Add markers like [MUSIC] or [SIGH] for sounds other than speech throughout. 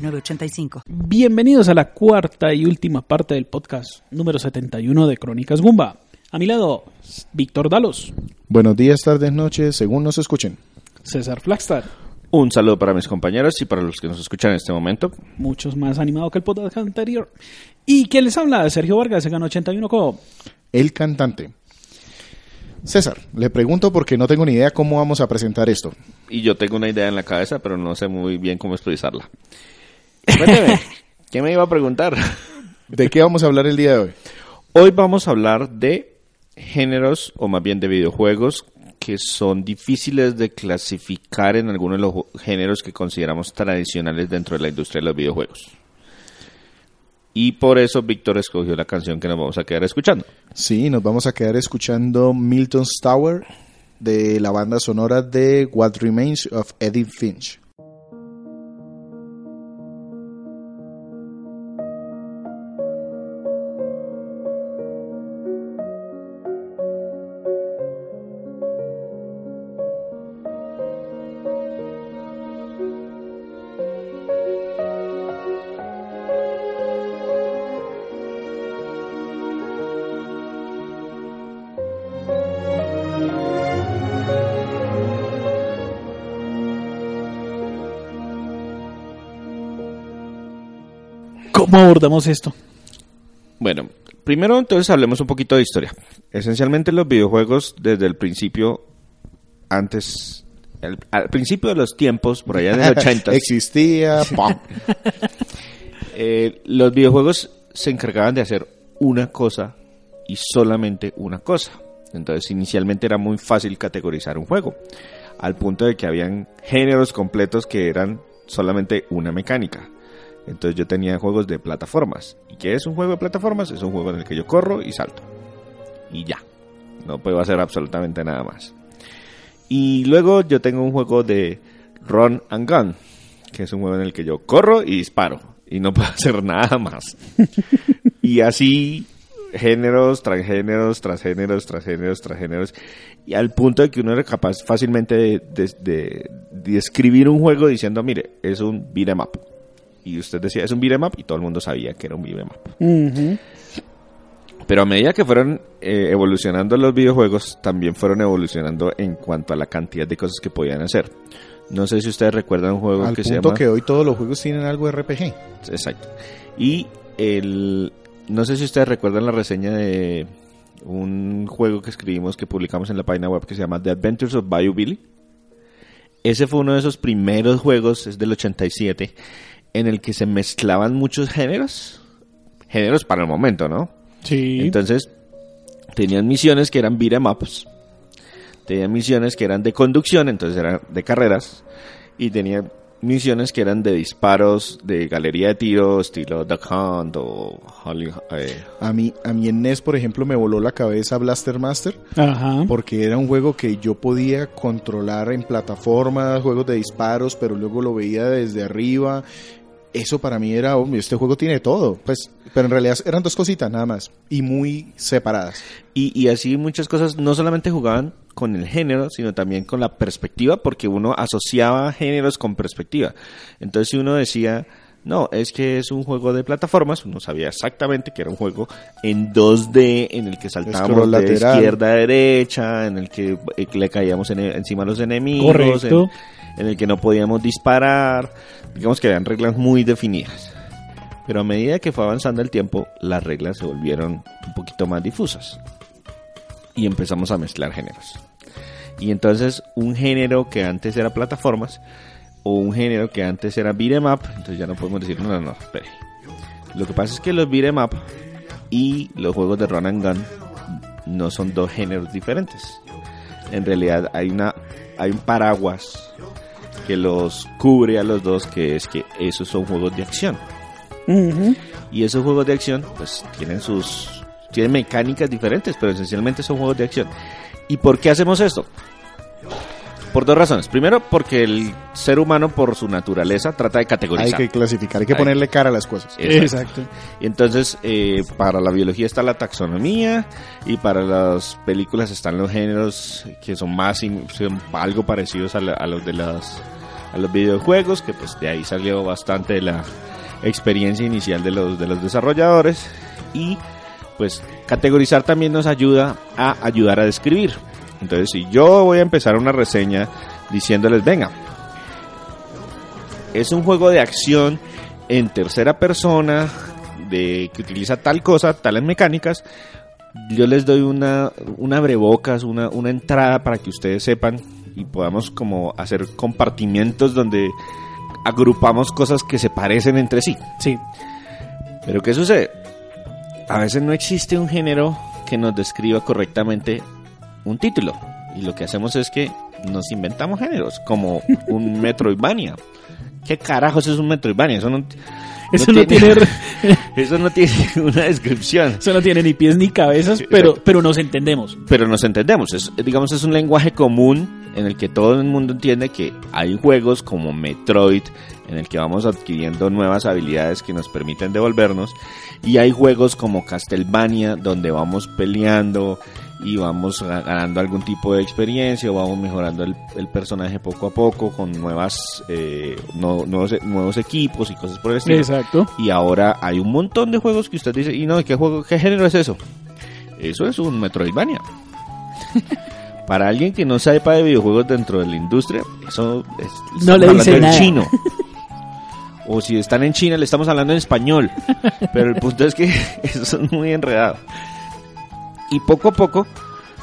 906985. Bienvenidos a la cuarta y última parte del podcast número 71 de Crónicas Gumba. A mi lado, Víctor Dalos, Buenos días, tardes, noches, según nos escuchen. César Flagstad, Un saludo para mis compañeros y para los que nos escuchan en este momento. muchos más animado que el podcast anterior. Y quien les habla, Sergio Vargas, se ganó 81 co. El cantante. César, le pregunto porque no tengo ni idea cómo vamos a presentar esto. Y yo tengo una idea en la cabeza, pero no sé muy bien cómo expresarla. Cuénteme, [LAUGHS] ¿qué me iba a preguntar? ¿De qué vamos a hablar el día de hoy? Hoy vamos a hablar de géneros, o más bien de videojuegos, que son difíciles de clasificar en algunos de los géneros que consideramos tradicionales dentro de la industria de los videojuegos. Y por eso Víctor escogió la canción que nos vamos a quedar escuchando. Sí, nos vamos a quedar escuchando Milton's Tower de la banda sonora de What Remains of Edith Finch. ¿Cómo abordamos esto? Bueno, primero entonces hablemos un poquito de historia. Esencialmente los videojuegos desde el principio, antes, el- al principio de los tiempos, por allá en el 80, Existía. [LAUGHS] eh, los videojuegos se encargaban de hacer una cosa y solamente una cosa. Entonces inicialmente era muy fácil categorizar un juego, al punto de que habían géneros completos que eran solamente una mecánica. Entonces yo tenía juegos de plataformas. ¿Y qué es un juego de plataformas? Es un juego en el que yo corro y salto. Y ya. No puedo hacer absolutamente nada más. Y luego yo tengo un juego de Run and Gun, que es un juego en el que yo corro y disparo. Y no [LAUGHS] puedo hacer nada más. y así géneros, transgéneros, transgéneros, transgéneros, transgéneros. Y al punto de que uno era capaz fácilmente de, de- un juego diciendo, mire, es un beat'em up. Y usted decía, es un beat'em up, y todo el mundo sabía que era un beat'em up. Pero a medida que fueron eh, evolucionando los videojuegos, también fueron evolucionando en cuanto a la cantidad de cosas que podían hacer. No sé si ustedes recuerdan un juego Al que se punto llama... que hoy todos los juegos tienen algo de RPG. Exacto. Y el... No sé si ustedes recuerdan la reseña de un juego que escribimos, que publicamos en la página web que se llama The Adventures of Bayou Billy. Ese fue uno de esos primeros juegos, es del 87, en el que se mezclaban muchos géneros. Géneros para el momento, ¿no? Sí. Entonces, tenían misiones que eran beat'em ups, tenían misiones que eran de conducción, entonces eran de carreras, y tenían misiones que eran de disparos, de galería de tiro, estilo Duck Hunt o Holly, eh, A mí, a mí en NES, por ejemplo, me voló la cabeza Blaster Master. Ajá. Porque era un juego que yo podía controlar en plataformas, juegos de disparos, pero luego lo veía desde arriba. Eso para mí era, hombre, este juego tiene todo. Pues, pero en realidad eran dos cositas nada más. Y muy separadas. Y, y así muchas cosas no solamente jugaban con el género, sino también con la perspectiva, porque uno asociaba géneros con perspectiva. Entonces, si uno decía, no, es que es un juego de plataformas, uno sabía exactamente que era un juego en 2D, en el que saltábamos de lateral. izquierda a derecha, en el que eh, le caíamos en- encima a los enemigos, Correcto. en, en el que no podíamos disparar. Digamos que eran reglas muy definidas. Pero a medida que fue avanzando el tiempo, las reglas se volvieron un poquito más difusas y empezamos a mezclar géneros. Y entonces un género que antes era plataformas o un género que antes era beat'em up, entonces ya no podemos decir, no, no, no, espere. Lo que pasa es que los beat'em up y los juegos de run and gun no son dos géneros diferentes. En realidad hay una hay un paraguas que los cubre a los dos, que es que esos son juegos de acción. Y esos juegos de acción, pues tienen sus. tienen mecánicas diferentes, pero esencialmente son juegos de acción. ¿Y por qué hacemos esto? Por dos razones. Primero, porque el ser humano, por su naturaleza, trata de Hay categorizar. que clasificar, hay que Hay- ponerle cara a las cosas. Exacto. Y entonces, eh, para la biología está la taxonomía y para las películas están los géneros que son más son algo parecidos a, la- a los de las a los videojuegos, que pues de ahí salió bastante de la experiencia inicial de los de los desarrolladores y pues categorizar también nos ayuda a ayudar a describir. Entonces, si yo voy a empezar una reseña diciéndoles, venga, es un juego de acción en tercera persona de que utiliza tal cosa, tales mecánicas. Yo les doy una, una abrebocas, una, una entrada para que ustedes sepan y podamos como hacer compartimientos donde agrupamos cosas que se parecen entre sí. Sí. Pero ¿qué sucede? A veces no existe un género que nos describa correctamente un título. Y lo que hacemos es que nos inventamos géneros, como un [LAUGHS] Metroidvania. ¿Qué carajos es un Metroidvania? Eso no, Eso no tiene, [LAUGHS] eso no tiene una descripción. eso no tiene ni pies ni cabezas, pero, exacto. pero nos entendemos. Pero nos entendemos. Es, digamos, es un lenguaje común en el que todo el mundo entiende que hay juegos como Metroid en el que vamos adquiriendo nuevas habilidades que nos permiten devolvernos y hay juegos como Castlevania donde vamos peleando y vamos ga- ganando algún tipo de experiencia o vamos mejorando el, el personaje poco a poco con nuevas eh, no- nuevos, nuevos equipos y cosas por el estilo. Exacto. Y ahora hay un montón de juegos que usted dice, y no, ¿qué juego, qué género es eso? Eso es un Metroidvania. [LAUGHS] Para alguien que no sepa de videojuegos dentro de la industria, eso es, No le dice hablando en nada. chino. [LAUGHS] O si están en China, le estamos hablando en español. Pero el punto es que [LAUGHS] eso es muy enredado. Y poco a poco,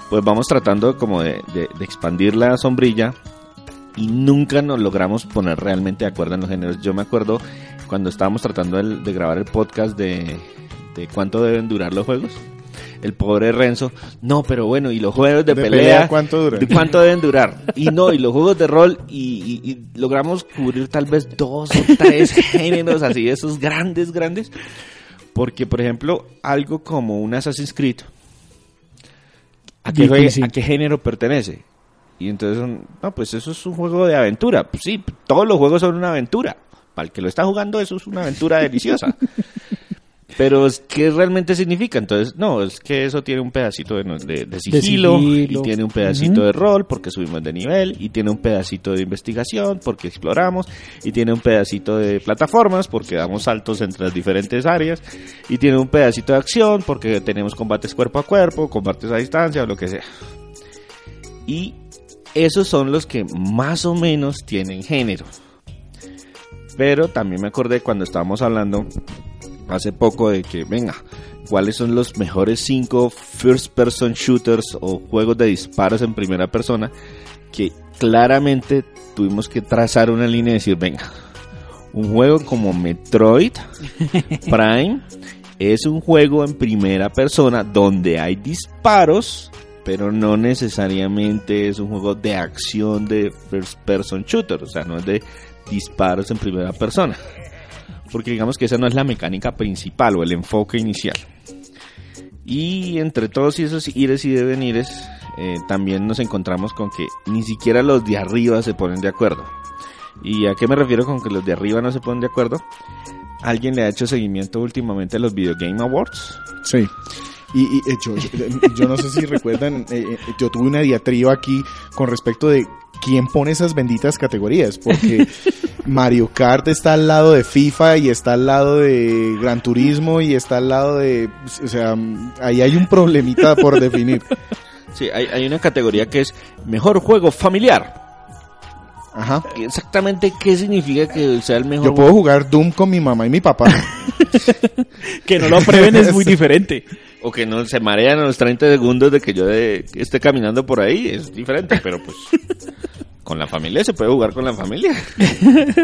pues vamos tratando como de, de- de expandir la sombrilla y nunca nos logramos poner realmente de acuerdo en los géneros. Yo me acuerdo cuando estábamos tratando el- de grabar el podcast de, de cuánto deben durar los juegos. El pobre Renzo, no, pero bueno, y los juegos de, De pelea, pelea, ¿cuánto duran? ¿de cuánto deben durar? Y no, y los juegos de rol, y, y- y logramos cubrir tal vez dos o tres [LAUGHS] géneros así, esos grandes, grandes. Porque, por ejemplo, algo como un Assassin's Creed, ¿a qué, a qué género pertenece? Y entonces, no, pues eso es un juego de aventura. Pues sí, todos los juegos son una aventura. Para el que lo está jugando, eso es una aventura deliciosa. [LAUGHS] Pero, ¿qué realmente significa? Entonces, no, es que eso tiene un pedacito de, de- de sigilo, sigilo. y tiene un pedacito de rol porque subimos de nivel, y tiene un pedacito de investigación porque exploramos, y tiene un pedacito de plataformas porque damos saltos entre las diferentes áreas, y tiene un pedacito de acción porque tenemos combates cuerpo a cuerpo, combates a distancia o lo que sea. Y esos son los que más o menos tienen género. Pero también me acordé cuando estábamos hablando hace poco de que, venga, ¿cuáles son los mejores cinco first person shooters o juegos de disparos en primera persona? Que claramente tuvimos que trazar una línea y decir, venga, un juego como Metroid [LAUGHS] Prime es un juego en primera persona donde hay disparos, pero no necesariamente es un juego de acción de first person shooter, o sea, no es de disparos en primera persona. Porque digamos que esa no es la mecánica principal o el enfoque inicial. Y entre todos esos ires y devenires, eh, también nos encontramos con que ni siquiera los de arriba se ponen de acuerdo. ¿Y a qué me refiero con que los de arriba no se ponen de acuerdo? ¿Alguien le ha hecho seguimiento últimamente a los Video Game Awards? Sí. Y, y, eh, yo, yo no sé si [LAUGHS] recuerdan, eh, eh, yo tuve una diatriba aquí con respecto de quién pone esas benditas categorías, porque [LAUGHS] Mario Kart está al lado de FIFA y está al lado de Gran Turismo y está al lado de, o sea, ahí hay un problemita por [LAUGHS] definir. Sí, hay, hay una categoría que es Mejor Juego Familiar. Ajá. Exactamente qué significa que sea el mejor Yo puedo jugar Doom con mi mamá y mi papá. [LAUGHS] Que no lo prueben es muy [LAUGHS] diferente. o que no se marean a los 30 segundos de que yo de- esté caminando por ahí, es diferente, pero pues con la familia se puede jugar con la familia. [LAUGHS]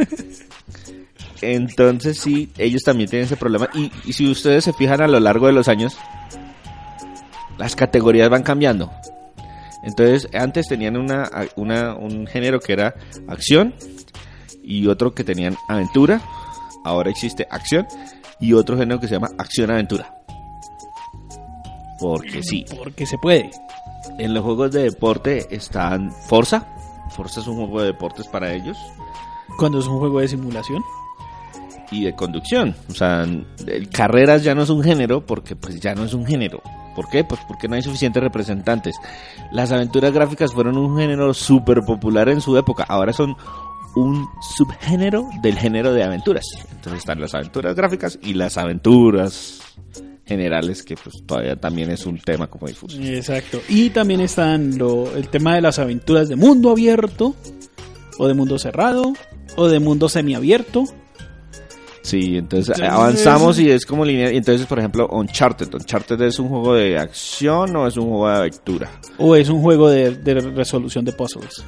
Entonces sí, ellos también tienen ese problema. Y, y si ustedes se fijan a lo largo de los años, las categorías van cambiando. Entonces, antes tenían una, una- un género que era acción, y otro que tenían aventura. Ahora existe acción y otro género que se llama acción-aventura. Porque sí, Porque se puede. en los juegos de deporte están Forza. Forza es un juego de deportes para ellos. Cuando es un juego de simulación. y de conducción. O sea, el carreras ya no es un género porque pues ya no es un género. ¿Por qué? Pues porque no hay suficientes representantes. Las aventuras gráficas fueron un género súper popular en su época. Ahora son un subgénero del género de aventuras. Entonces están las aventuras gráficas y las aventuras generales, que pues todavía también es un tema como difuso. Exacto. Y también están lo, el tema de las aventuras de mundo abierto, o de mundo cerrado, o de mundo semiabierto. Sí, entonces Entonces- avanzamos y es como lineal. Entonces, por ejemplo, Uncharted. Uncharted es un juego de acción o es un juego de aventura. O es un juego de, de resolución de puzzles.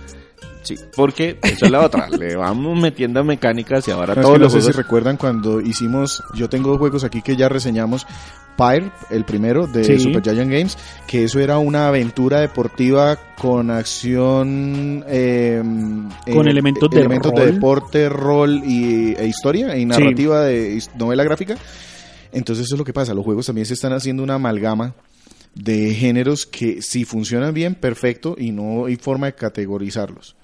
Sí, porque eso es la otra. [LAUGHS] Le vamos metiendo mecánicas y ahora No, es todos que no los sé si juegos... recuerdan cuando hicimos, yo tengo juegos aquí que ya reseñamos, Pyre, el primero de Sí. Super Giant Games, que eso era una aventura deportiva con acción, eh, Con eh, elementos de elementos rol. de deporte, rol y, e historia y narrativa de novela gráfica. Entonces eso es lo que pasa, los juegos también se están haciendo una amalgama de géneros que si funcionan bien, perfecto, y no hay forma de categorizarlos.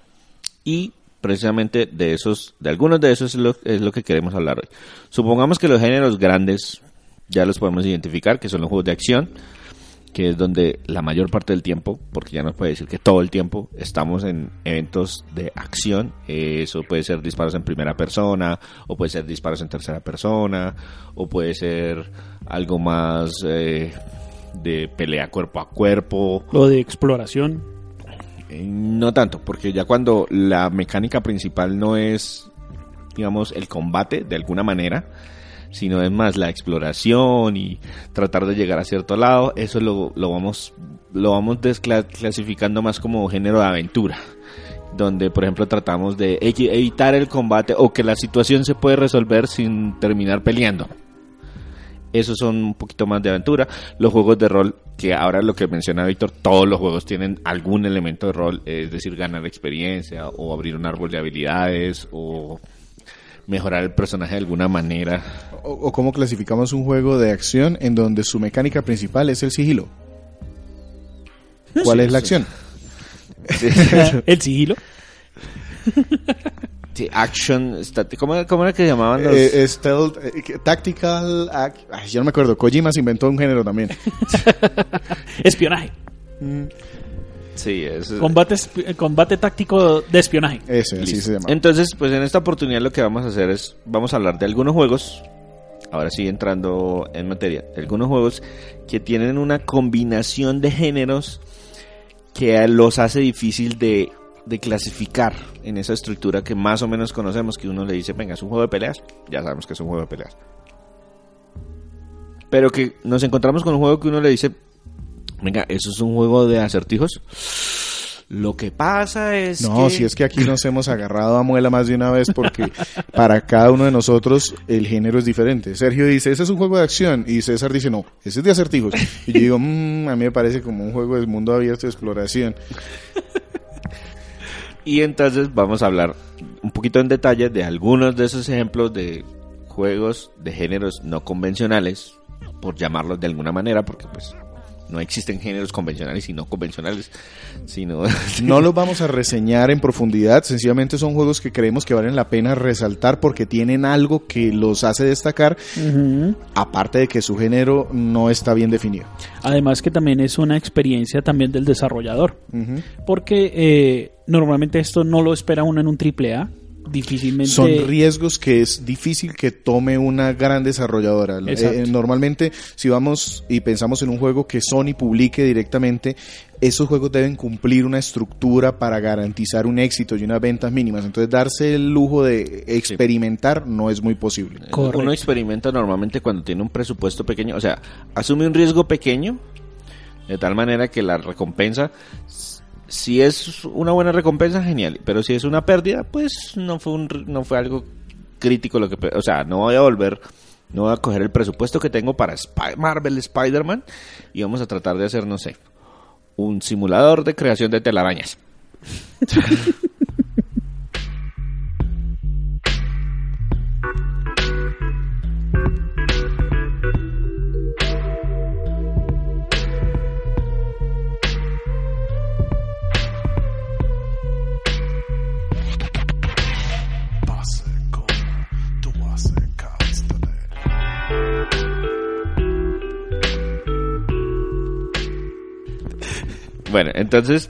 Y precisamente de esos, de algunos de esos es lo, es lo que queremos hablar hoy. Supongamos que los géneros grandes ya los podemos identificar, que son los juegos de acción, que es donde la mayor parte del tiempo, porque ya nos puede decir que todo el tiempo estamos en eventos de acción. Eso puede ser disparos en primera persona, o puede ser disparos en tercera persona, o puede ser algo más eh, de pelea cuerpo a cuerpo. O de exploración. Eh, No tanto, porque ya cuando la mecánica principal no es, digamos, el combate de alguna manera, sino es más la exploración y tratar de llegar a cierto lado, eso lo, lo vamos, lo vamos descla- clasificando más como género de aventura. Donde, por ejemplo, tratamos de evitar el combate o que la situación se puede resolver sin terminar peleando. Esos son un poquito más de aventura. Los juegos de rol, que ahora lo que menciona Víctor, todos los juegos tienen algún elemento de rol, es decir, ganar experiencia o abrir un árbol de habilidades o mejorar el personaje de alguna manera. O, o cómo clasificamos un juego de acción en donde su mecánica principal es el sigilo. ¿Cuál Sí, es la sí. acción? [LAUGHS] el sigilo. [LAUGHS] Sí, action, ¿cómo, cómo era que llamaban los...? Eh, stealth, eh, tactical, ac- ay, yo no me acuerdo. Kojima se inventó un género también. [LAUGHS] Espionaje. sí, es- Combate, esp- combate táctico de espionaje. Ese, así se llama. Entonces, pues en esta oportunidad lo que vamos a hacer es, vamos a hablar de algunos juegos, ahora sí entrando en materia, de algunos juegos que tienen una combinación de géneros que los hace difícil de, de clasificar en esa estructura que más o menos conocemos, que uno le dice, venga, es un juego de peleas, ya sabemos que es un juego de peleas. Pero que nos encontramos con un juego que uno le dice, venga, eso es un juego de acertijos. Lo que pasa es No, que... si es que aquí nos hemos agarrado a muela más de una vez porque [LAUGHS] para cada uno de nosotros el género es diferente. Sergio dice, ese es un juego de acción y César dice, no, ese es de acertijos. Y yo digo, "Mm, a mí me parece como un juego de mundo abierto de exploración. [LAUGHS] Y entonces vamos a hablar un poquito en detalle de algunos de esos ejemplos de juegos de géneros no convencionales, por llamarlos de alguna manera, porque pues no existen géneros convencionales y no convencionales, sino... [LAUGHS] No los vamos a reseñar en profundidad, sencillamente son juegos que creemos que valen la pena resaltar porque tienen algo que los hace destacar, aparte de que su género no está bien definido. Además que también es una experiencia también del desarrollador. Porque eh, normalmente esto no lo espera uno en un triple A. Difícilmente. Son riesgos que es difícil que tome una gran desarrolladora. Exacto. Eh, normalmente, si vamos y pensamos en un juego que Sony publique directamente, esos juegos deben cumplir una estructura para garantizar un éxito y unas ventas mínimas. Entonces, darse el lujo de experimentar no es muy posible. Correcto. Uno experimenta normalmente cuando tiene un presupuesto pequeño, o sea, asume un riesgo pequeño, de tal manera que la recompensa, si es una buena recompensa, genial, pero si es una pérdida, pues no fue, un, no fue algo crítico lo que, o sea, no voy a volver, no voy a coger el presupuesto que tengo para Marvel Spider-Man y vamos a tratar de hacer, no sé, un simulador de creación de telarañas. [LAUGHS] Bueno, entonces,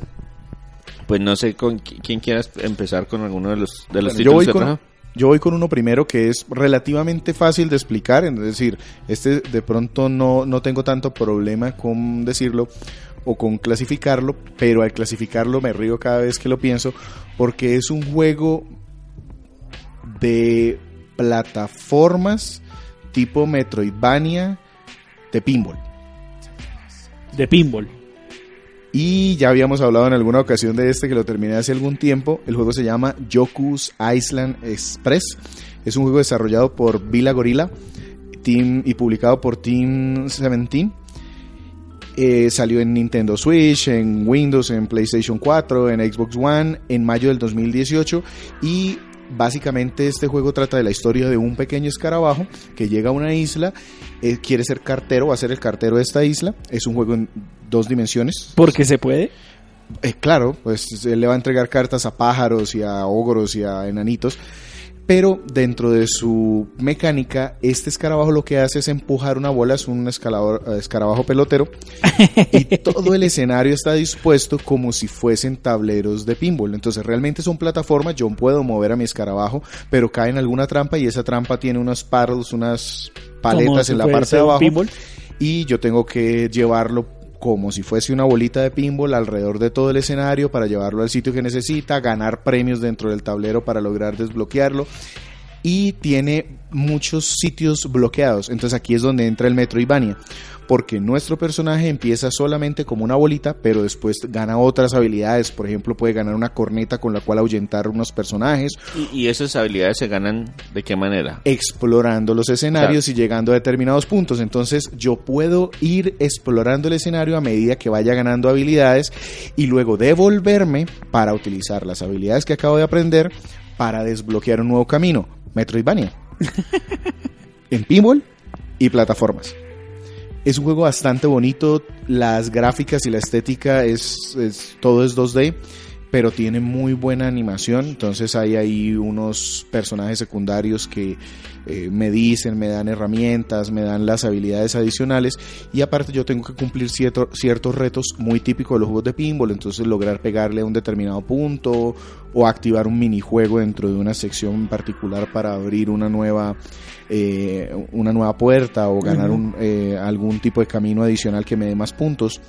pues no sé con qui- quién quieras empezar con alguno de los, de los Bueno, yo, títulos voy que con, yo voy con uno primero que es relativamente fácil de explicar, es decir, este de pronto no, no tengo tanto problema con decirlo o con clasificarlo, pero al clasificarlo me río cada vez que lo pienso porque es un juego de plataformas tipo Metroidvania de pinball. De pinball. Y ya habíamos hablado en alguna ocasión de este que lo terminé hace algún tiempo. El juego se llama Yoku's Island Express. Es un juego desarrollado por Vila Gorilla team, y publicado por Team 17. Eh, salió en Nintendo Switch, en Windows, en PlayStation 4, en Xbox One en mayo del 2018 y básicamente este juego trata de la historia de un pequeño escarabajo que llega a una isla, eh, quiere ser cartero, va a ser el cartero de esta isla. Es un juego en dos dimensiones. Porque se puede. Eh, claro, pues él le va a entregar cartas a pájaros y a ogros y a enanitos. Pero dentro de su mecánica, este escarabajo lo que hace es empujar una bola, es un escalador- eh, escarabajo pelotero, y [LAUGHS] todo el escenario está dispuesto como si fuesen tableros de pinball. Entonces realmente son plataformas, yo puedo mover a mi escarabajo, pero cae en alguna trampa y esa trampa tiene unos paddles, unas paletas en la parte de abajo pinball. y yo tengo que llevarlo como si fuese una bolita de pinball alrededor de todo el escenario para llevarlo al sitio que necesita, ganar premios dentro del tablero para lograr desbloquearlo y tiene muchos sitios bloqueados. Entonces aquí es donde entra el Metroidvania, porque nuestro personaje empieza solamente como una bolita, pero después gana otras habilidades. Por ejemplo, puede ganar una corneta con la cual ahuyentar unos personajes, ¿Y, y esas habilidades se ganan de qué manera? explorando los escenarios y llegando a determinados puntos. Entonces yo puedo ir explorando el escenario a medida que vaya ganando habilidades y luego devolverme para utilizar las habilidades que acabo de aprender para desbloquear un nuevo camino. Metroidvania. [LAUGHS] en pinball y plataformas. Es un juego bastante bonito, las gráficas y la estética es, es- todo es 2D, pero tiene muy buena animación, entonces hay ahí unos personajes secundarios que eh, me dicen, me dan herramientas, me dan las habilidades adicionales. Y aparte yo tengo que cumplir cierto- ciertos retos muy típicos de los juegos de pinball, entonces lograr pegarle a un determinado punto o activar un minijuego dentro de una sección particular para abrir una nueva eh, una nueva puerta o ganar un, eh, algún tipo de camino adicional que me dé más puntos.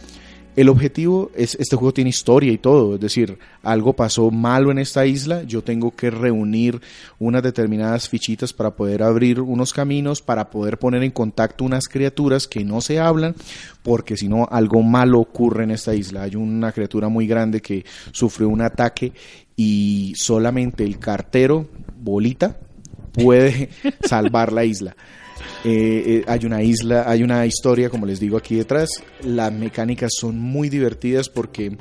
El objetivo es, este juego tiene historia y todo, es decir, algo pasó malo en esta isla, yo tengo que reunir unas determinadas fichitas para poder abrir unos caminos, para poder poner en contacto unas criaturas que no se hablan, porque si no algo malo ocurre en esta isla. Hay una criatura muy grande que sufrió un ataque y solamente el cartero, bolita, puede [LAUGHS] salvar la isla. Eh, eh, hay una isla, hay una historia, como les digo aquí detrás. Las mecánicas son muy divertidas porque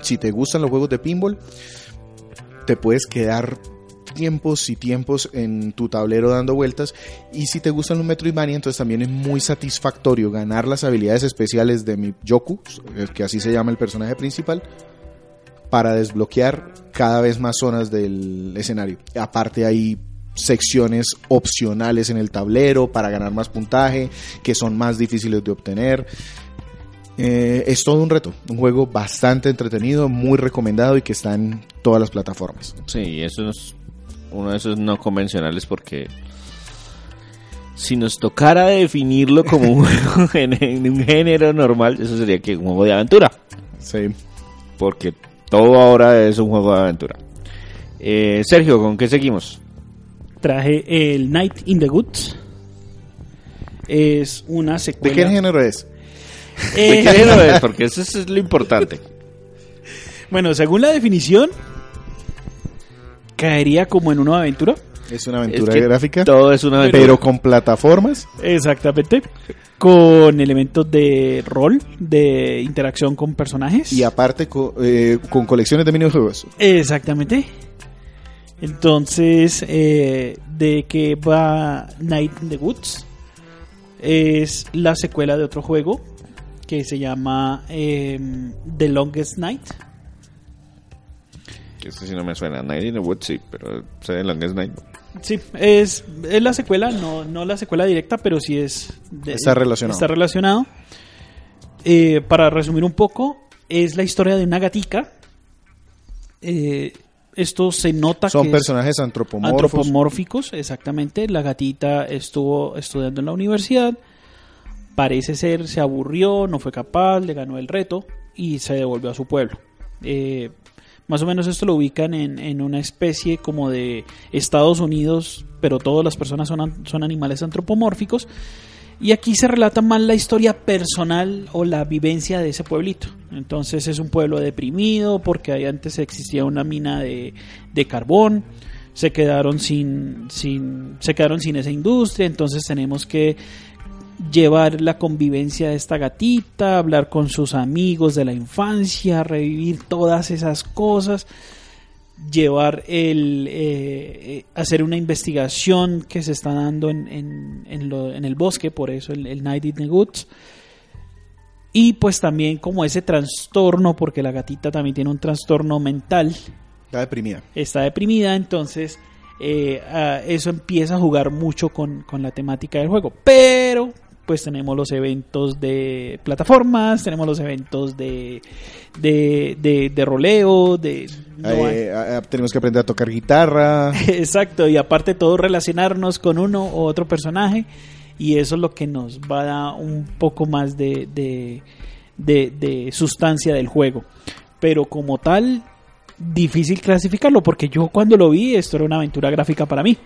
si te gustan los juegos de pinball, te puedes quedar tiempos y tiempos en tu tablero dando vueltas y si te gustan los Metroidvania entonces también es muy satisfactorio ganar las habilidades especiales de mi Yoku eh, que así se llama el personaje principal para desbloquear cada vez más zonas del escenario aparte hay secciones opcionales en el tablero para ganar más puntaje que son más difíciles de obtener eh, es todo un reto, un juego bastante entretenido, muy recomendado y que está en todas las plataformas. Sí, eso es uno de esos no convencionales porque si nos tocara definirlo como un juego [LAUGHS] en, en un género normal, eso sería que un juego de aventura. Sí. Porque todo ahora es un juego de aventura. Eh, Sergio, ¿con qué seguimos? Traje el Night in the Woods. Es una ¿De secuela. qué género es? Eh, ¿De qué género es? [LAUGHS] Porque eso es lo importante. bueno, según la definición, caería como en una aventura. Es una aventura Es que gráfica, Todo es una aventura. pero con plataformas. Exactamente. Con elementos de rol, de interacción con personajes. Y aparte co- eh, con colecciones de minijuegos. Exactamente. Entonces, eh, ¿de qué va Night in the Woods? Es la secuela de otro juego que se llama em, The Longest Night. Que eso sí no me suena. Night in the Woods sí, pero sé de Longest Night. Sí, es, es la secuela, no, no la secuela directa, pero sí es... de- Está relacionado. Está relacionado. Eh, para resumir un poco, es la historia de una gatica. Eh, esto se nota Son que personajes antropomórficos. antropomórficos, exactamente. La gatita estuvo estudiando en la universidad. Parece ser, se aburrió, no fue capaz, le ganó el reto y se devolvió a su pueblo. Eh, más o menos esto lo ubican en, en una especie como de Estados Unidos, pero todas las personas son, son animales antropomórficos. Y aquí se relata más la historia personal o la vivencia de ese pueblito. Entonces es un pueblo deprimido porque ahí antes existía una mina de, de carbón. Se quedaron sin, sin, se quedaron sin esa industria. Entonces tenemos que llevar la convivencia de esta gatita, hablar con sus amigos de la infancia, revivir todas esas cosas, llevar el eh, eh, hacer una investigación que se está dando en, en, en lo- en el bosque, por eso el, el Night in the Woods. Y pues también como ese trastorno, porque la gatita también tiene un trastorno mental, Está deprimida. está deprimida, entonces eh, ah, eso empieza a jugar mucho con, con la temática del juego. Pero pues tenemos los eventos de plataformas, tenemos los eventos de, de, de, de roleo, no Eh, tenemos que aprender a tocar guitarra. [LAUGHS] Exacto, y aparte todo relacionarnos con uno u otro personaje y eso es lo que nos va a dar un poco más de, de, de- de sustancia del juego. Pero como tal, difícil clasificarlo porque yo cuando lo vi esto era una aventura gráfica para mí.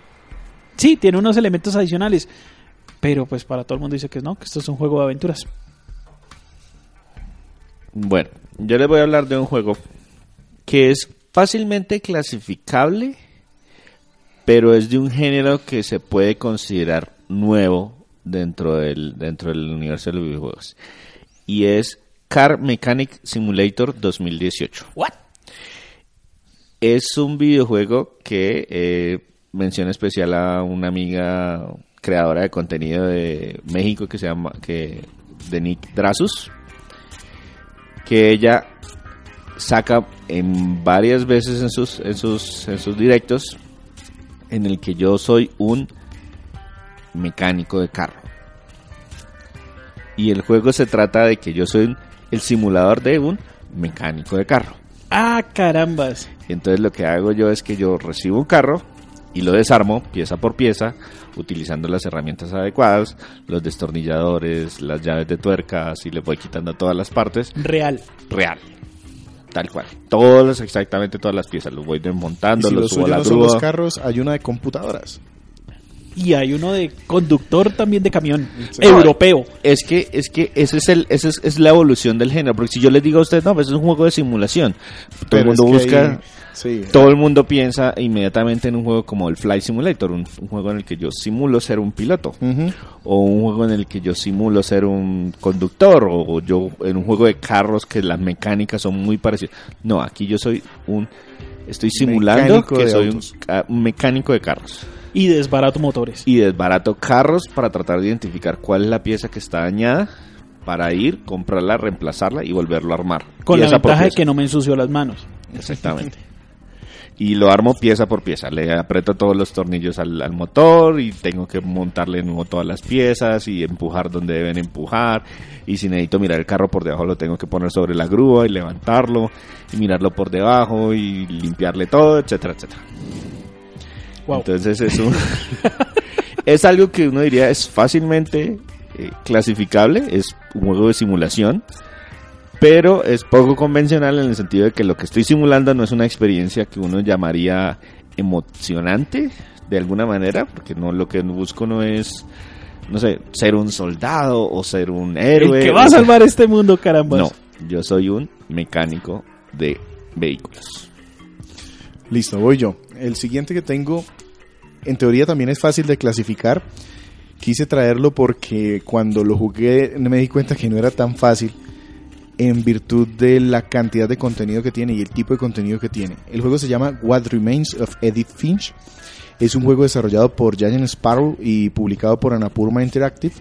Sí, tiene unos elementos adicionales, pero pues para todo el mundo dice que no, que esto es un juego de aventuras. Bueno, yo les voy a hablar de un juego que es fácilmente clasificable, pero es de un género que se puede considerar nuevo dentro del, dentro del universo de los videojuegos. Y es Car Mechanic Simulator 2018. ¿What? Es un videojuego que eh, mención especial a una amiga creadora de contenido de México que se llama que de Nick Drasus que ella saca en varias veces en sus en sus en sus directos en el que yo soy un mecánico de carro y el juego se trata de que yo soy el simulador de un mecánico de carro Ah, carambas. entonces lo que hago yo es que yo recibo un carro y lo desarmo pieza por pieza, utilizando las herramientas adecuadas, los destornilladores, las llaves de tuercas y le voy quitando todas las partes. Real. Real. Tal cual. Todas, exactamente todas las piezas. Los voy desmontando, si los subo a la no son los carros, hay una de computadoras. Y hay uno de conductor también de camión. Sí. Europeo. Es que, es que ese es el, ese es, es la evolución del género. Porque si yo les digo a ustedes, no, pues es un juego de simulación. Todo el mundo busca. ahí- sí, Todo el mundo piensa inmediatamente en un juego como el Flight Simulator, un, un juego en el que yo simulo ser un piloto, o un juego en el que yo simulo ser un conductor, o, o yo en un juego de carros que las mecánicas son muy parecidas. No, aquí yo soy un, estoy simulando Mecánico que soy un, mecánico de carros Y desbarato motores. y desbarato carros para tratar de identificar cuál es la pieza que está dañada para ir, comprarla, reemplazarla y volverlo a armar. Con la ventaja de que no me ensució las manos. Exactamente. [LAUGHS] Y lo armo pieza por pieza. Le aprieto todos los tornillos al, al motor y tengo que montarle de nuevo todas las piezas y empujar donde deben empujar. Y si necesito mirar el carro por debajo, lo tengo que poner sobre la grúa y levantarlo y mirarlo por debajo y limpiarle todo, etcétera, etcétera. Wow. Entonces es un- [LAUGHS] es algo que uno diría es fácilmente eh, clasificable, es un juego de simulación, pero es poco convencional en el sentido de que lo que estoy simulando no es una experiencia que uno llamaría emocionante de alguna manera, porque no lo que busco no es no sé, ser un soldado o ser un héroe. El que va a salvar este mundo, caramba. No, yo soy un mecánico de vehículos. Listo, voy yo. El siguiente que tengo, en teoría también es fácil de clasificar. Quise traerlo porque cuando lo jugué me di cuenta que no era tan fácil en virtud de la cantidad de contenido que tiene y el tipo de contenido que tiene. El juego se llama What Remains of Edith Finch. Es un juego desarrollado por Giant Sparrow y publicado por Anapurma Interactive.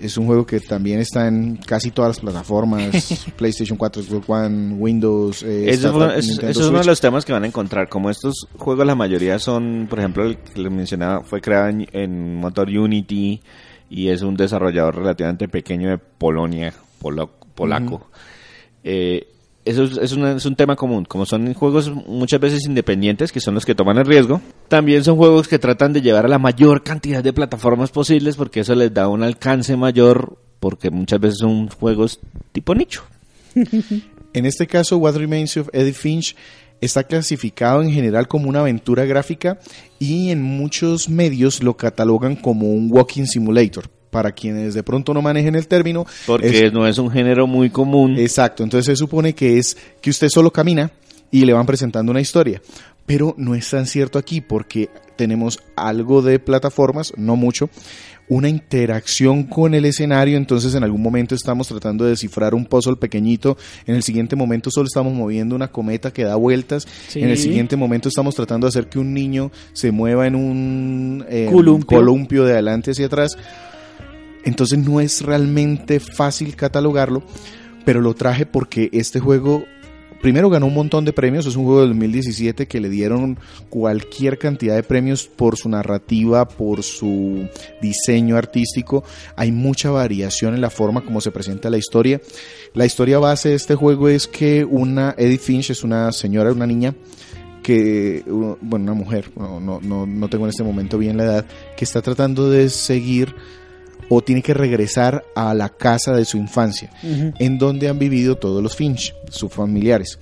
Es un juego que también está en casi todas las plataformas, [LAUGHS] PlayStation 4, Xbox One, Windows, eh, Eso, Startup, es- Nintendo eso es uno de los temas que van a encontrar. Como estos juegos, la mayoría son, por ejemplo, el que les mencionaba, fue creado en, en motor Unity y es un desarrollador relativamente pequeño de Polonia, polo- polaco. Eh, eso es, es una- es un tema común. Como son juegos muchas veces independientes, que son los que toman el riesgo, también son juegos que tratan de llevar a la mayor cantidad de plataformas posibles porque eso les da un alcance mayor, porque muchas veces son juegos tipo nicho. [LAUGHS] En este caso, What Remains of Edith Finch está clasificado en general como una aventura gráfica y en muchos medios lo catalogan como un walking simulator. Para quienes de pronto no manejen el término, Porque es- no es un género muy común. Exacto, entonces se supone que es que usted solo camina y le van presentando una historia. Pero no es tan cierto aquí porque tenemos algo de plataformas, no mucho, una interacción con el escenario, entonces en algún momento estamos tratando de descifrar un puzzle pequeñito, en el siguiente momento solo estamos moviendo una cometa que da vueltas, Sí. en el siguiente momento estamos tratando de hacer que un niño se mueva en un eh, Columpio. columpio de adelante hacia atrás. Entonces no es realmente fácil catalogarlo, pero lo traje porque este juego primero ganó un montón de premios, es un juego del 2017 que le dieron cualquier cantidad de premios por su narrativa, por su diseño artístico, hay mucha variación en la forma como se presenta la historia. La historia base de este juego es que una Edith Finch es una señora, una niña que, bueno, una mujer, no, no, no tengo en este momento bien la edad, que está tratando de seguir o tiene que regresar a la casa de su infancia, en donde han vivido todos los Finch, sus familiares.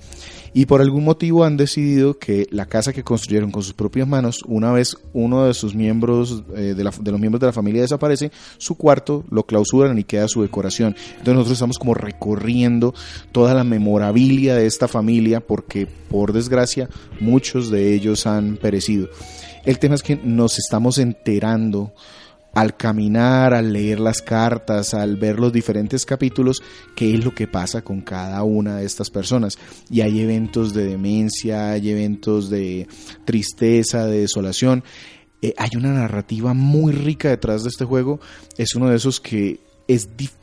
Y por algún motivo han decidido que la casa que construyeron con sus propias manos, una vez uno de sus miembros, eh, de, la- de los miembros de la familia desaparece, su cuarto lo clausuran y queda su decoración. Entonces nosotros estamos como recorriendo toda la memorabilia de esta familia porque por desgracia muchos de ellos han perecido. El tema es que nos estamos enterando al caminar, al leer las cartas, al ver los diferentes capítulos, qué es lo que pasa con cada una de estas personas. Y hay eventos de demencia, hay eventos de tristeza, de desolación. Eh, hay una narrativa muy rica detrás de este juego. Es uno de esos que es difícil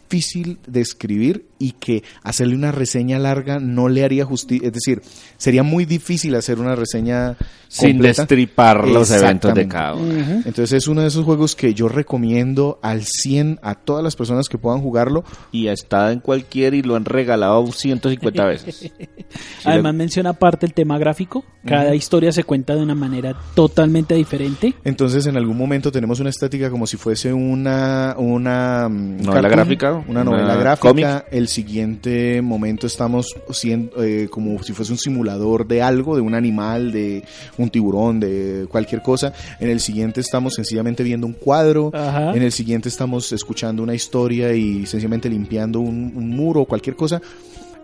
de escribir y que hacerle una reseña larga no le haría justicia. Es decir, sería muy difícil hacer una reseña sin completa. destripar los eventos de cada uno. Entonces es uno de esos juegos que yo recomiendo al 100 a todas las personas que puedan jugarlo. Y está en cualquier y lo han regalado 150 veces. Sí, [LAUGHS] Además menciona aparte el tema gráfico. Cada historia se cuenta de una manera totalmente diferente. Entonces en algún momento tenemos una estática como si fuese una una mm, Novela gráfica, una una novela gráfica. cómic. El siguiente momento estamos siendo eh, como si fuese un simulador de algo, de un animal, de un tiburón, de cualquier cosa. En el siguiente estamos sencillamente viendo un cuadro. Ajá. En el siguiente estamos escuchando una historia y sencillamente limpiando un, un muro o cualquier cosa.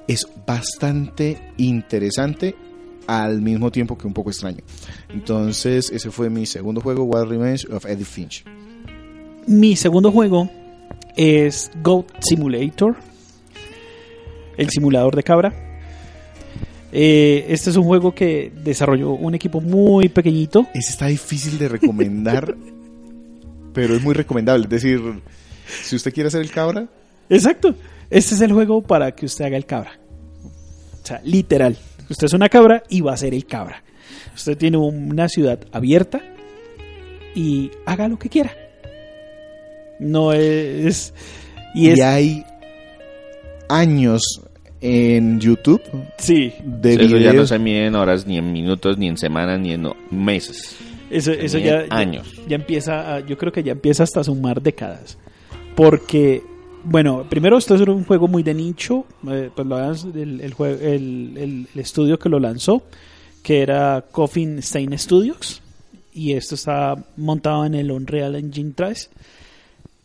Es bastante interesante al mismo tiempo que un poco extraño. Entonces, ese fue mi segundo juego, Wild Revenge of Edith Finch. Mi segundo juego es Goat Simulator, el simulador de cabra. Eh, este es un juego que desarrolló un equipo muy pequeñito. Ese está difícil de recomendar, [LAUGHS] pero es muy recomendable. Es decir, si usted quiere hacer el cabra, Exacto. Este es el juego para que usted haga el cabra. O sea, literal. Usted es una cabra y va a ser el cabra. Usted tiene una ciudad abierta y haga lo que quiera. No es... Y hay años en YouTube Sí, de Eso ya no se mide en horas, ni en minutos, ni en semanas, ni en no, meses. eso, Se eso ya, años. ya empieza, a- yo creo que ya empieza hasta a sumar décadas. Porque, bueno, primero esto es un juego muy de nicho, eh, pues lo el, el- el- el estudio que lo lanzó, que era Coffin Stain Studios, y esto está montado en el Unreal Engine 3.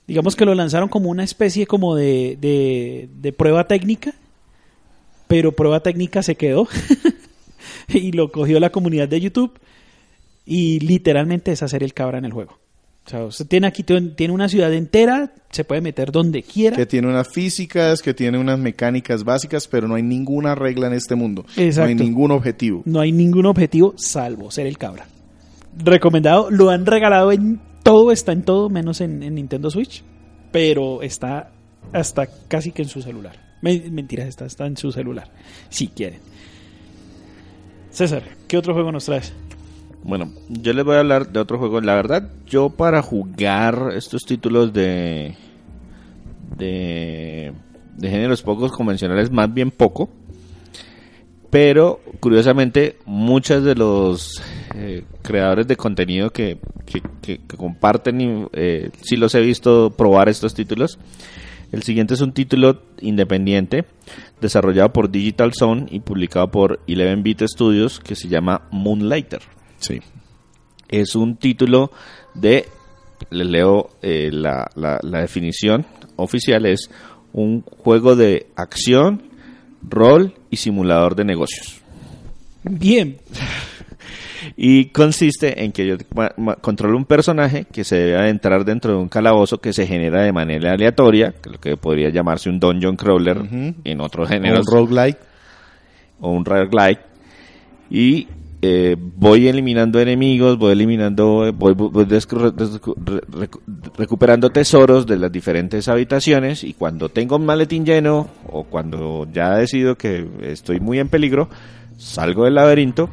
Digamos que lo lanzaron como una especie como de, de, de prueba técnica, pero prueba técnica se quedó [LAUGHS] y lo cogió la comunidad de YouTube y literalmente es hacer el cabra en el juego. O sea, usted tiene aquí tiene una ciudad entera, se puede meter donde quiera. que tiene unas físicas, que tiene unas mecánicas básicas, pero no hay ninguna regla en este mundo. No hay Exacto. ningún objetivo. No hay ningún objetivo salvo ser el cabra. Recomendado, lo han regalado en todo, está en todo, menos en, en Nintendo Switch. Pero está hasta casi que en su celular. Me- Mentira, está, está en su celular. Si quieren. César, ¿qué otro juego nos traes? Bueno, yo les voy a hablar de otro juego. La verdad, yo para jugar estos títulos de de, de géneros pocos convencionales, más bien poco. pero curiosamente muchos de los eh, creadores de contenido que, que, que- que comparten, y, eh, sí los he visto probar estos títulos. El siguiente es un título independiente desarrollado por Digital Zone y publicado por 11-Bit Studios que se llama Moonlighter. Sí. Es un título de, les leo eh, la, la- la definición oficial, es un juego de acción, rol y simulador de negocios. Bien. Y consiste en que yo controlo un personaje que se debe adentrar dentro de un calabozo que se genera de manera aleatoria, que lo que podría llamarse un dungeon crawler en otros O géneros, un roguelike. o un roguelike. Y eh, voy eliminando enemigos, voy eliminando, eh, voy, voy recu- recuperando tesoros de las diferentes habitaciones y cuando tengo un maletín lleno o cuando ya decido que estoy muy en peligro, salgo del laberinto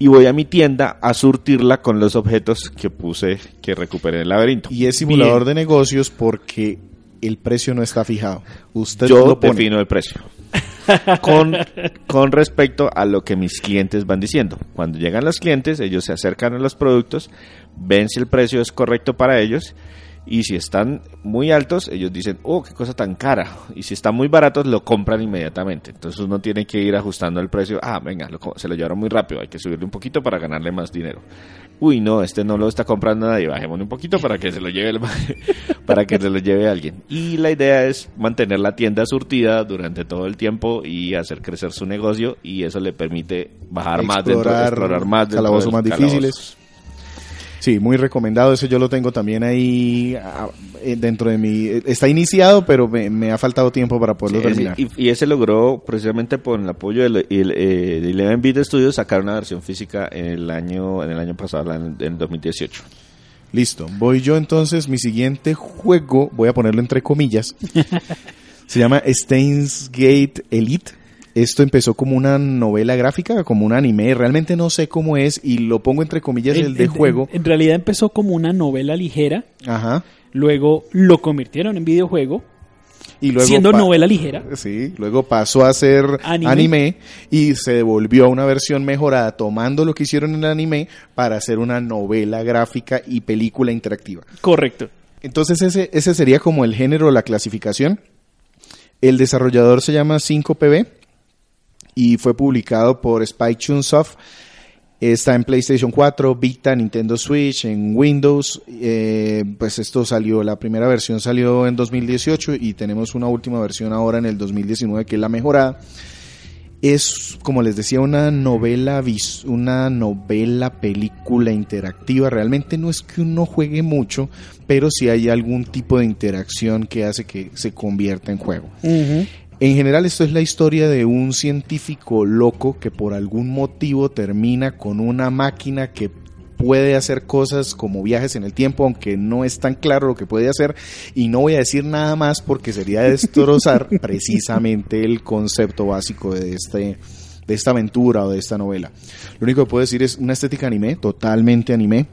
y voy a mi tienda a surtirla con los objetos que puse que recuperé en el laberinto. Y es simulador de negocios porque el precio no está fijado. Usted Yo lo pone. defino el precio. con, con respecto a lo que mis clientes van diciendo. Cuando llegan los clientes, ellos se acercan a los productos, ven si el precio es correcto para ellos y si están muy altos, ellos dicen, oh, qué cosa tan cara. Y si están muy baratos, lo compran inmediatamente. Entonces uno tiene que ir ajustando el precio. Ah, venga, lo se lo llevaron muy rápido, hay que subirle un poquito para ganarle más dinero. Uy, no, este no lo está comprando nadie, bajémosle un poquito para que se lo lleve el- [LAUGHS] para que se lo lleve alguien. Y la idea es mantener la tienda surtida durante todo el tiempo y hacer crecer su negocio y eso le permite bajar más dentro, Explorar explorar más dentro calabozos más difíciles. calabozos. Sí, muy recomendado. Ese yo lo tengo también ahí ah, eh, dentro de mi... eh, Está iniciado, pero me, me ha faltado tiempo para poderlo Sí, ese- terminar. y, y ese logró precisamente por el apoyo eh, de Eleven Beat Studios sacar una versión física en el año en el año pasado en el 2018 Listo. Voy yo entonces. Mi siguiente juego, voy a ponerlo entre comillas, [LAUGHS] se llama Steins Gate Elite. Esto empezó como una novela gráfica, como un anime. Realmente no sé cómo es y lo pongo entre comillas el, de En- juego. En, en realidad empezó como una novela ligera, Ajá. luego lo convirtieron en videojuego, Y luego siendo novela ligera. Sí, luego pasó a ser Anime. anime. y se devolvió a una versión mejorada tomando lo que hicieron en el anime para hacer una novela gráfica y película interactiva. Correcto. Entonces ese, ese sería como el género, la clasificación. El desarrollador se llama 5PB y fue publicado por Spike Chunsoft. Está en PlayStation 4, Vita, Nintendo Switch, en Windows. Eh, pues esto salió, la primera versión salió en 2018 y tenemos una última versión ahora en el 2019 que es la mejorada. Es, como les decía, una novela, una novela, película interactiva. Realmente no es que uno juegue mucho, pero sí hay algún tipo de interacción que hace que se convierta en juego. En general, esto es la historia de un científico loco que por algún motivo termina con una máquina que puede hacer cosas como viajes en el tiempo, aunque no es tan claro lo que puede hacer. Y no voy a decir nada más porque sería destrozar [LAUGHS] precisamente el concepto básico de este de esta aventura o de esta novela. Lo único que puedo decir es una estética anime, totalmente anime.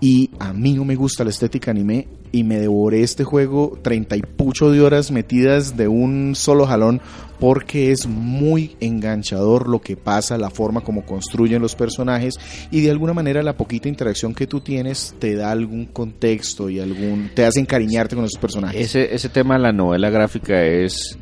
Y a mí no me gusta la estética anime y me devoré este juego treinta y pucho de horas metidas de un solo jalón porque es muy enganchador lo que pasa, la forma como construyen los personajes y de alguna manera la poquita interacción que tú tienes te da algún contexto y algún te hace encariñarte con esos personajes. ese ese tema de la novela gráfica es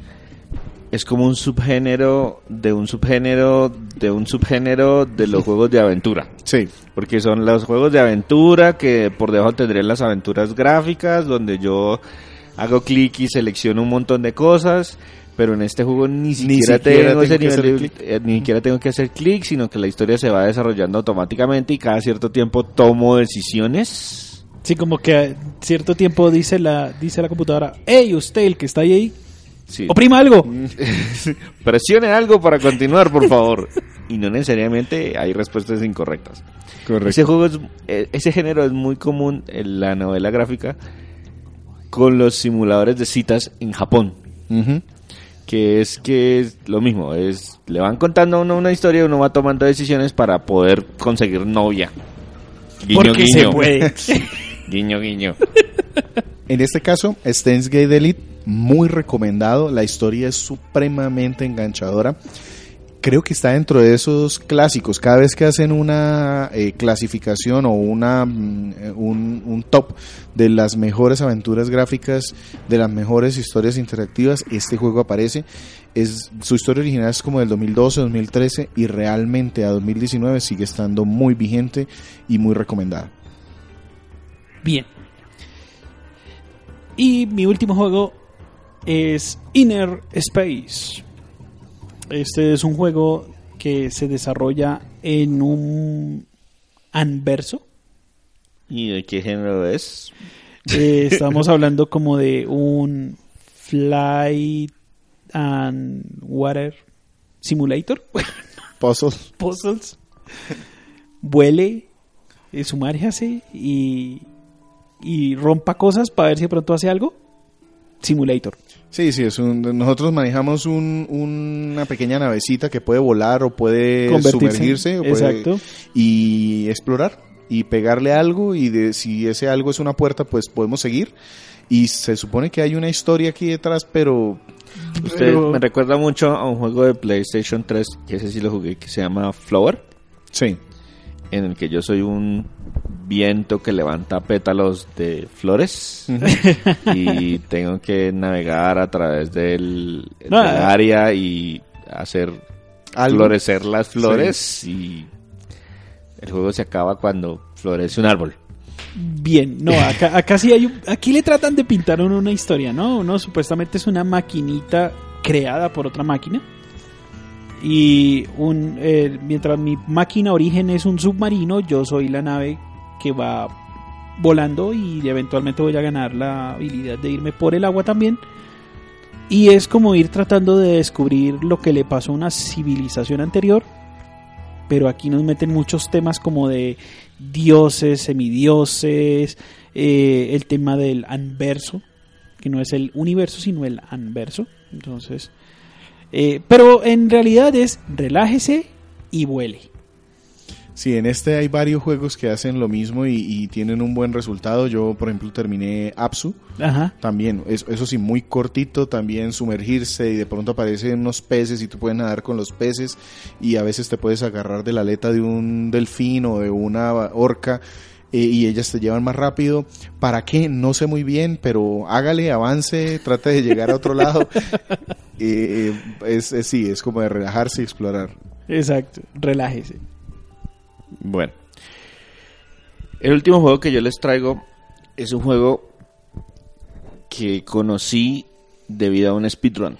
es como un subgénero de un subgénero de un subgénero de los juegos de aventura Sí, Porque son los juegos de aventura que por debajo tendré las aventuras gráficas donde yo hago clic y selecciono un montón de cosas. Pero en este juego ni siquiera, siquiera tengo, tengo ese que nivel hacer de- clic. eh, ni siquiera tengo que hacer clic, sino que la historia se va desarrollando automáticamente y cada cierto tiempo tomo decisiones. Sí, como que a cierto tiempo dice la, dice la computadora, hey, usted, el que está ahí, Sí. oprima algo. [LAUGHS] Presione algo para continuar, por favor. y no necesariamente hay respuestas incorrectas. correcto. Ese juego es, eh, ese género es muy común en la novela gráfica con los simuladores de citas en Japón, que es que es lo mismo, es le van contando a uno una historia y uno va tomando decisiones para poder conseguir novia. Guiño, Porque guiño. se puede. [LAUGHS] Guiño, guiño. [LAUGHS] En este caso, Steins Gate Elite, muy recomendado. La historia es supremamente enganchadora. creo que está dentro de esos clásicos. Cada vez que hacen una eh, clasificación o una mm, un, top de las mejores aventuras gráficas, de las mejores historias interactivas, este juego aparece. Es, su historia original es como del 2012, 2013 y realmente a 2019 sigue estando muy vigente y muy recomendada. Bien. Y mi último juego es Inner Space. Este es un juego que se desarrolla en un anverso. ¿Y de qué género es? Eh, estamos [LAUGHS] hablando como de un Flight and Water Simulator. [LAUGHS] Puzzle. Puzzles. Vuele, eh, sumárjase y, y rompa cosas para ver si de pronto hace algo. Simulator. Sí, sí, es un, nosotros manejamos un- una pequeña navecita que puede volar o puede sumergirse o puede- Exacto. y explorar y pegarle algo y de, si ese algo es una puerta pues podemos seguir y se supone que hay una historia aquí detrás pero Usted Pero- me recuerda mucho a un juego de PlayStation 3, que ese sí lo jugué, que se llama Flower, sí, en el que yo soy un viento que levanta pétalos de flores y tengo que navegar a través del, No, del eh. área y hacer Algo. florecer las flores y el juego se acaba cuando florece un árbol. Bien, no, acá, acá sí hay un- aquí le tratan de pintar uno una historia, ¿no? Uno supuestamente es una maquinita creada por otra máquina. Y un, eh, mientras mi máquina origen es un submarino, yo soy la nave que va volando y eventualmente voy a ganar la habilidad de irme por el agua también. Y es como ir tratando de descubrir lo que le pasó a una civilización anterior. Pero aquí nos meten muchos temas como de dioses, semidioses, eh, el tema del anverso, que no es el universo, sino el anverso. Entonces, eh, pero en realidad es relájese y vuele. sí, en este hay varios juegos que hacen lo mismo y, y tienen un buen resultado. Yo por ejemplo terminé Apsu, Ajá. también, es- eso sí, muy cortito, también sumergirse y de pronto aparecen unos peces y tú puedes nadar con los peces y a veces te puedes agarrar de la aleta de un delfín o de una orca eh, y ellas te llevan más rápido. ¿Para qué? No sé muy bien, pero hágale, avance, trate de llegar a otro lado. [LAUGHS] Eh, es, es- sí, es como de relajarse y explorar. Exacto, relájese. Bueno, el último juego que yo les traigo es un juego que conocí debido a un speedrun.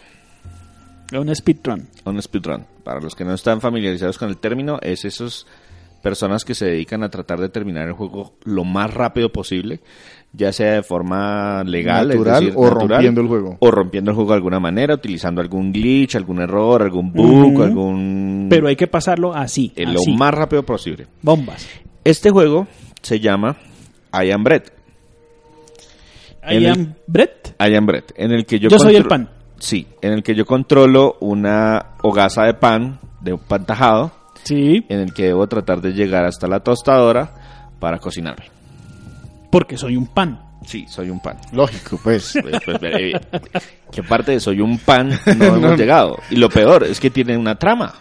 Un speedrun. Un speedrun. Para los que no están familiarizados con el término, es esas personas que se dedican a tratar de terminar el juego lo más rápido posible, ya sea de forma legal, es Natural decir, o natural, rompiendo el juego. o rompiendo el juego de alguna manera, utilizando algún glitch, algún error, algún bug, algún Pero hay que pasarlo así. eh, lo más rápido posible. Bombas. Este juego se llama I Am Bread. I En el- am Brett. I Am Bread, en el que yo Yo soy el pan. Sí, en el que yo controlo una hogaza de pan, de un pan tajado, Sí, en el que debo tratar de llegar hasta la tostadora para cocinarme. porque soy un pan. Sí, soy un pan. Lógico, pues. [LAUGHS] Pues, pues, eh, que parte de soy un pan no [LAUGHS] hemos llegado. Y lo peor es que tiene una trama.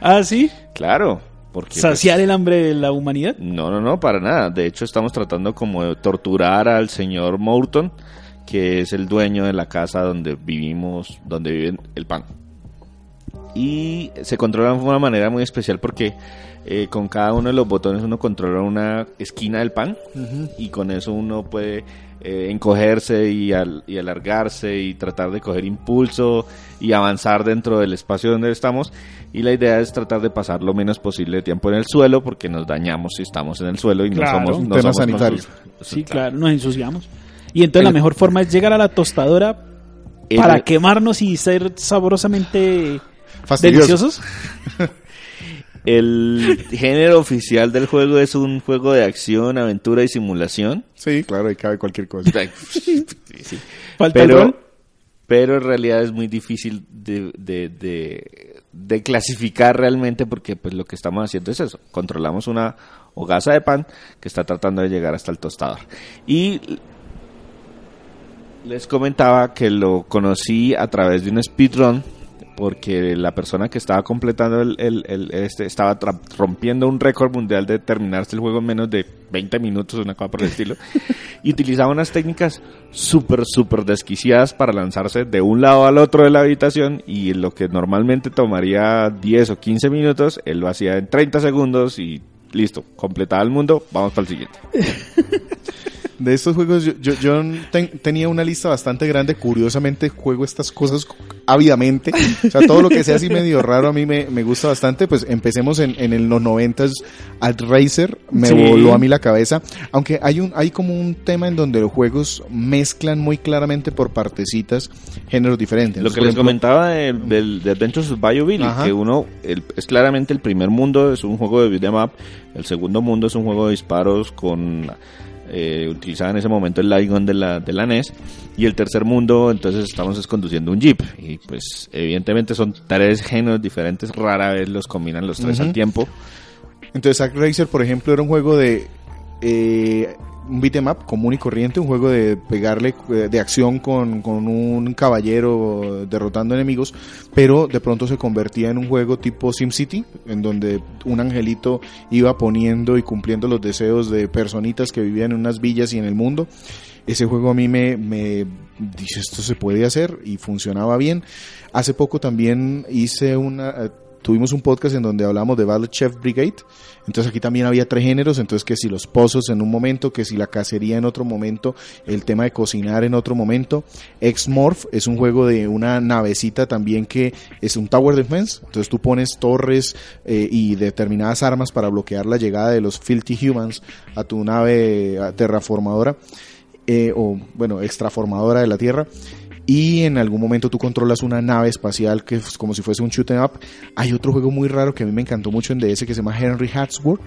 Ah, sí. Claro. Porque, Saciar pues, el hambre de la humanidad. No, no, no, para nada. De hecho, estamos tratando como de torturar al señor Moulton, que es el dueño de la casa donde vivimos, donde vive el pan. Y se controla de una manera muy especial porque eh, con cada uno de los botones uno controla una esquina del pan y con eso uno puede eh, encogerse y, al- y alargarse y tratar de coger impulso y avanzar dentro del espacio donde estamos. Y la idea es tratar de pasar lo menos posible de tiempo en el suelo porque nos dañamos si estamos en el suelo y Claro, no somos... no somos sanitario. nosotros. Sí, claro, nos ensuciamos. Y entonces la mejor forma es llegar a la tostadora El- para quemarnos y ser saborosamente Deliciosos. [LAUGHS] El género oficial del juego es un juego de acción, aventura y simulación. Sí, claro, ahí cabe cualquier cosa. [LAUGHS] Sí, sí. Falta el Pero, rol. pero en realidad es muy difícil de, de- de- de clasificar realmente porque pues lo que estamos haciendo es eso. Controlamos una hogaza de pan que está tratando de llegar hasta el tostador. Y les comentaba que lo conocí a través de un speedrun porque la persona que estaba completando el, el- el- este estaba rompiendo un récord mundial de terminarse el juego en menos de 20 minutos, una cosa por el estilo, [LAUGHS] y utilizaba unas técnicas súper, súper desquiciadas para lanzarse de un lado al otro de la habitación y lo que normalmente tomaría 10 o 15 minutos, él lo hacía en 30 segundos y listo, completaba el mundo, vamos para el siguiente. [LAUGHS] De estos juegos, yo, yo, yo ten- tenía una lista bastante grande. Curiosamente, juego estas cosas ávidamente. O sea, todo lo que sea así medio raro a mí me, me gusta bastante. Pues empecemos en, en el- los noventas. Alt Racer me Sí. voló a mí la cabeza. Aunque hay un hay como un tema en donde los juegos mezclan muy claramente por partecitas géneros diferentes. Lo que les comentaba del, del- de Adventures of Bioville, que uno el- es claramente el primer mundo es un juego de beat'em up, el segundo mundo es un juego de disparos con eh, utilizaba en ese momento el light gun de la, de la NES y el tercer mundo entonces estamos es conduciendo un jeep y pues evidentemente son tres géneros diferentes, rara vez los combinan los tres al tiempo. Entonces, Zack Racer, por ejemplo, era un juego de eh, un beat'em up común y corriente, un juego de pegarle eh, de acción con, con un caballero derrotando enemigos, pero de pronto se convertía en un juego tipo SimCity, en donde un angelito iba poniendo y cumpliendo los deseos de personitas que vivían en unas villas y en el mundo. Ese juego a mí me, me dice esto se puede hacer y funcionaba bien. Hace poco también hice una, tuvimos un podcast en donde hablamos de Battle Chef Brigade. Entonces aquí también había tres géneros, entonces que si los pozos en un momento, que si la cacería en otro momento, el tema de cocinar en otro momento. X-Morph es un juego de una navecita también que es un Tower Defense, entonces tú pones torres eh, y determinadas armas para bloquear la llegada de los Filthy Humans a tu nave terraformadora, eh, o bueno, extraformadora de la Tierra y en algún momento tú controlas una nave espacial que es como si fuese un shoot 'em up. Hay otro juego muy raro que a mí me encantó mucho en DS que se llama Henry Hatsworth,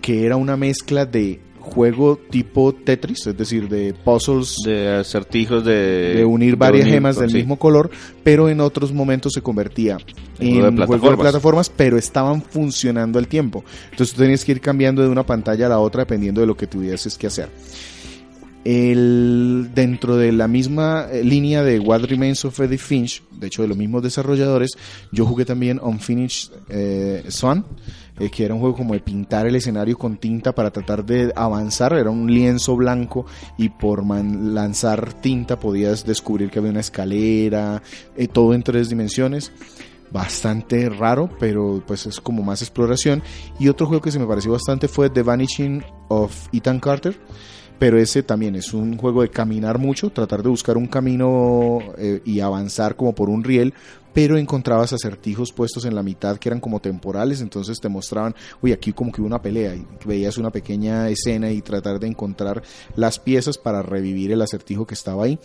que era una mezcla de juego tipo Tetris, es decir, de puzzles De acertijos de... de unir varias unir, gemas del sí. mismo color, pero en otros momentos se convertía En en juego de juego de plataformas. plataformas, pero estaban funcionando al tiempo. Entonces tú tenías que ir cambiando de una pantalla a la otra dependiendo de lo que tuvieses que hacer. El, dentro de la misma eh, línea de What Remains of Edith Finch, de hecho de los mismos desarrolladores, yo jugué también Unfinished eh, Swan, eh, que era un juego como de pintar el escenario con tinta para tratar de avanzar, era un lienzo blanco y por lanzar tinta podías descubrir que había una escalera, eh, todo en tres dimensiones bastante raro, pero pues es como más exploración. Y otro juego que se me pareció bastante fue The Vanishing of Ethan Carter, pero ese también es un juego de caminar mucho, tratar de buscar un camino eh, y avanzar como por un riel, pero encontrabas acertijos puestos en la mitad que eran como temporales, entonces te mostraban, uy, aquí como que hubo una pelea y veías una pequeña escena y tratar de encontrar las piezas para revivir el acertijo que estaba ahí.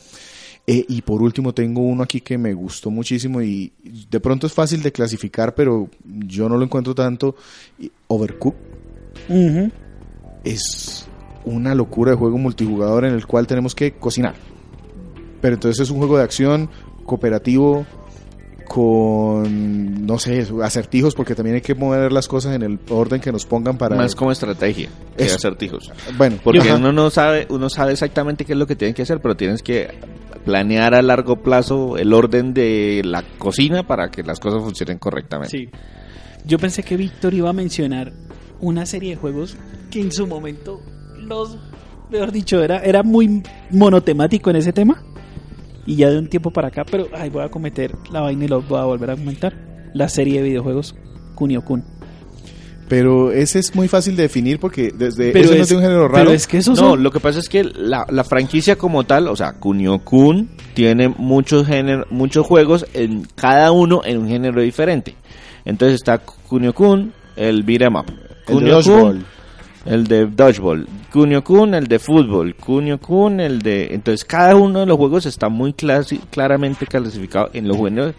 Eh, y por último tengo uno aquí que me gustó muchísimo y de pronto es fácil de clasificar, pero yo no lo encuentro tanto. Ujú. es una locura de juego multijugador en el cual tenemos que cocinar. Pero entonces es un juego de acción cooperativo con, no sé, acertijos porque también hay que mover las cosas en el orden que nos pongan para... Más como estrategia que Eso. acertijos. Bueno, Porque ajá. uno no sabe, uno sabe exactamente qué es lo que tiene que hacer, pero tienes que planear a largo plazo el orden de la cocina para que las cosas funcionen correctamente. Sí. Yo pensé que Víctor iba a mencionar una serie de juegos que en su momento los, mejor dicho, era, era muy monotemático en ese tema. Y ya de un tiempo para acá, pero ay, voy a cometer la vaina y lo voy a volver a comentar. La serie de videojuegos Kunio Kun. Pero ese es muy fácil de definir porque desde Pero ese no es, es de un género raro. pero es que esos No, son- lo que pasa es que la, la franquicia como tal, o sea, Kunio-kun tiene muchos géneros, muchos juegos en cada uno en un género diferente. Entonces está Kunio-kun, el beat'em up. El de Kunio-kun, dodgeball. El de dodgeball. Kunio-kun, el de fútbol. Kunio-kun, el de... Entonces cada uno de los juegos está muy clasi- claramente clasificado en los géneros,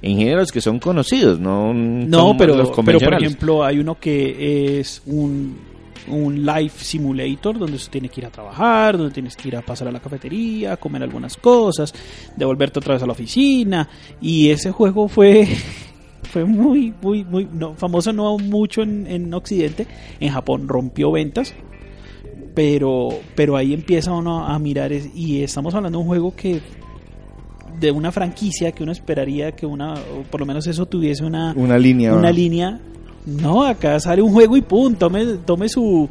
en géneros que son conocidos, no No, pero, los pero por ejemplo hay uno que es un, un life simulator donde usted tiene que ir a trabajar, donde tienes que ir a pasar a la cafetería, comer algunas cosas, devolverte otra vez a la oficina y ese juego fue fue muy muy muy no, famoso no mucho en, en Occidente, en Japón rompió ventas. Pero, pero ahí empieza uno a mirar es- y estamos hablando de un juego que de una franquicia que uno esperaría que una, o por lo menos eso tuviese una, Una línea. una ¿va? línea. No, acá sale un juego y pum, tome, tome su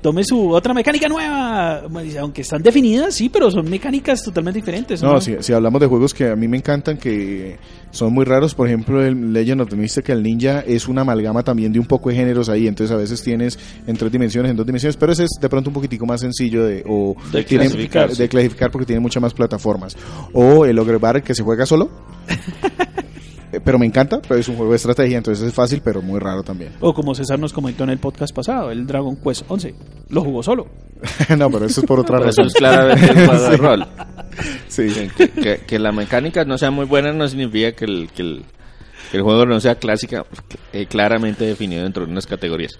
tome su otra mecánica nueva. Aunque están definidas, sí, pero son mecánicas totalmente diferentes. ¿no? No, si, si hablamos de juegos que a mí me encantan, que son muy raros, por ejemplo, el Legend of the Mystical Ninja es una amalgama también de un poco de géneros ahí, entonces a veces tienes en tres dimensiones, en dos dimensiones, pero ese es de pronto un poquitico más sencillo de, o De tiene- clasificar, sí. de clasificar porque tiene muchas más plataformas. O el Ogre Bar que se juega solo. [LAUGHS] Eh, pero me encanta, pero es un juego de estrategia, entonces es fácil, pero muy raro también. O como César nos comentó en el podcast pasado, el Dragon Quest 11. Lo jugó solo. [LAUGHS] no, pero eso es por otra Pero eso razón. es claramente un juego de [LAUGHS] rol. Sí. Que, que- que la mecánica no sea muy buena no significa que el, que el, que el juego no sea clásica, eh, claramente definido dentro de unas categorías.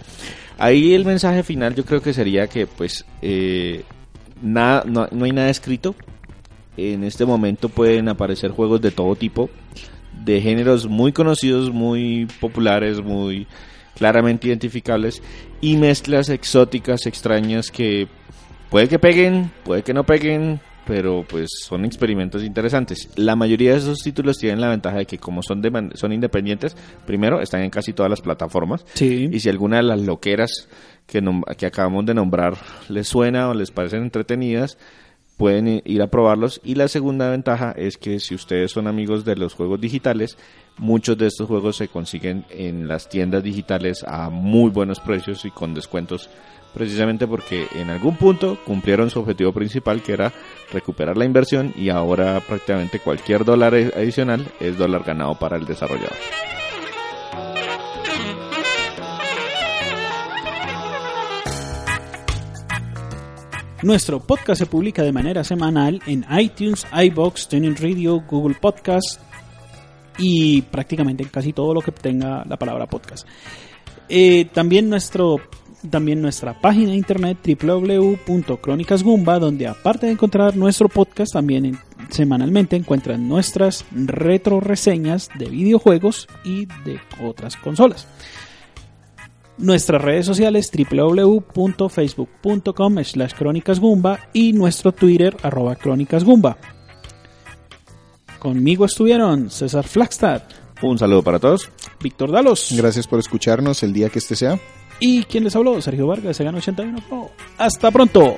Ahí el mensaje final yo creo que sería que pues eh, nada, no, no hay nada escrito. En este momento pueden aparecer juegos de todo tipo, de géneros muy conocidos, muy populares, muy claramente identificables y mezclas exóticas, extrañas que puede que peguen, puede que no peguen, pero pues son experimentos interesantes. La mayoría de esos títulos tienen la ventaja de que como son, de son independientes, primero están en casi todas las plataformas Sí. y si alguna de las loqueras que, que acabamos de nombrar les suena o les parecen entretenidas, pueden ir a probarlos. Y la segunda ventaja es que si ustedes son amigos de los juegos digitales, muchos de estos juegos se consiguen en las tiendas digitales a muy buenos precios y con descuentos, precisamente porque en algún punto cumplieron su objetivo principal, que era recuperar la inversión y ahora prácticamente cualquier dólar adicional es dólar ganado para el desarrollador. Nuestro podcast se publica de manera semanal en iTunes, iBox, TuneIn Radio, Google Podcast y prácticamente en casi todo lo que tenga la palabra podcast. Eh, también nuestro también nuestra página de internet www.crónicasgumba donde aparte de encontrar nuestro podcast también en- semanalmente encuentran nuestras retro reseñas de videojuegos y de otras consolas. Nuestras redes sociales www.facebook.com slash crónicasgumba y nuestro Twitter arroba crónicasgumba. Conmigo estuvieron César Flagstad, Un saludo para todos. Víctor Dalos Gracias por escucharnos el día que este sea. y quien les habló, Sergio Vargas, se gana 81 Pro. Hasta pronto.